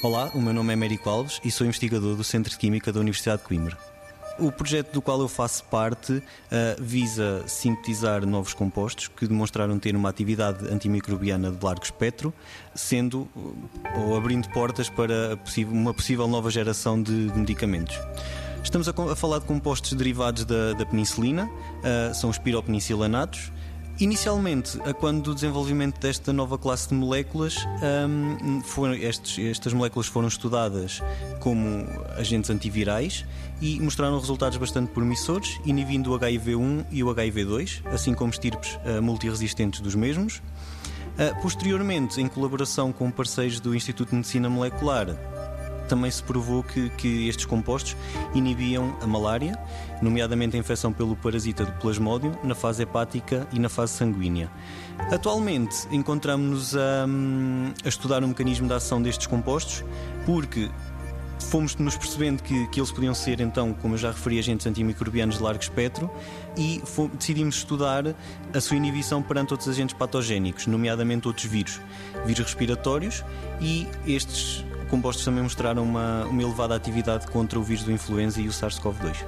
Olá, o meu nome é Mérico Alves e sou investigador do Centro de Química da Universidade de Coimbra. O projeto do qual eu faço parte uh, visa sintetizar novos compostos que demonstraram ter uma atividade antimicrobiana de largo espectro, sendo ou abrindo portas para uma possível nova geração de medicamentos. Estamos a, a falar de compostos derivados da, da penicilina, uh, são os piropenicilanatos, Inicialmente, quando do desenvolvimento desta nova classe de moléculas, um, foram, estes, estas moléculas foram estudadas como agentes antivirais e mostraram resultados bastante promissores, inibindo o HIV-1 e o HIV-2, assim como estirpes uh, multiresistentes dos mesmos. Uh, posteriormente, em colaboração com parceiros do Instituto de Medicina Molecular, também se provou que, que estes compostos inibiam a malária, nomeadamente a infecção pelo parasita do plasmódio, na fase hepática e na fase sanguínea. Atualmente encontramos-nos a, a estudar o mecanismo de ação destes compostos, porque fomos nos percebendo que, que eles podiam ser, então, como eu já referi, agentes antimicrobianos de largo espectro e fomos, decidimos estudar a sua inibição perante outros agentes patogénicos, nomeadamente outros vírus, vírus respiratórios e estes compostos também mostraram uma, uma elevada atividade contra o vírus do influenza e o SARS-CoV-2.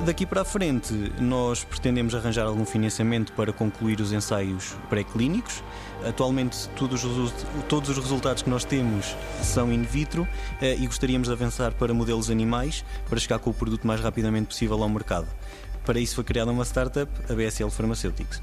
Daqui para a frente, nós pretendemos arranjar algum financiamento para concluir os ensaios pré-clínicos. Atualmente, todos os, todos os resultados que nós temos são in vitro eh, e gostaríamos de avançar para modelos animais para chegar com o produto mais rapidamente possível ao mercado. Para isso, foi criada uma startup, a BSL Pharmaceuticals.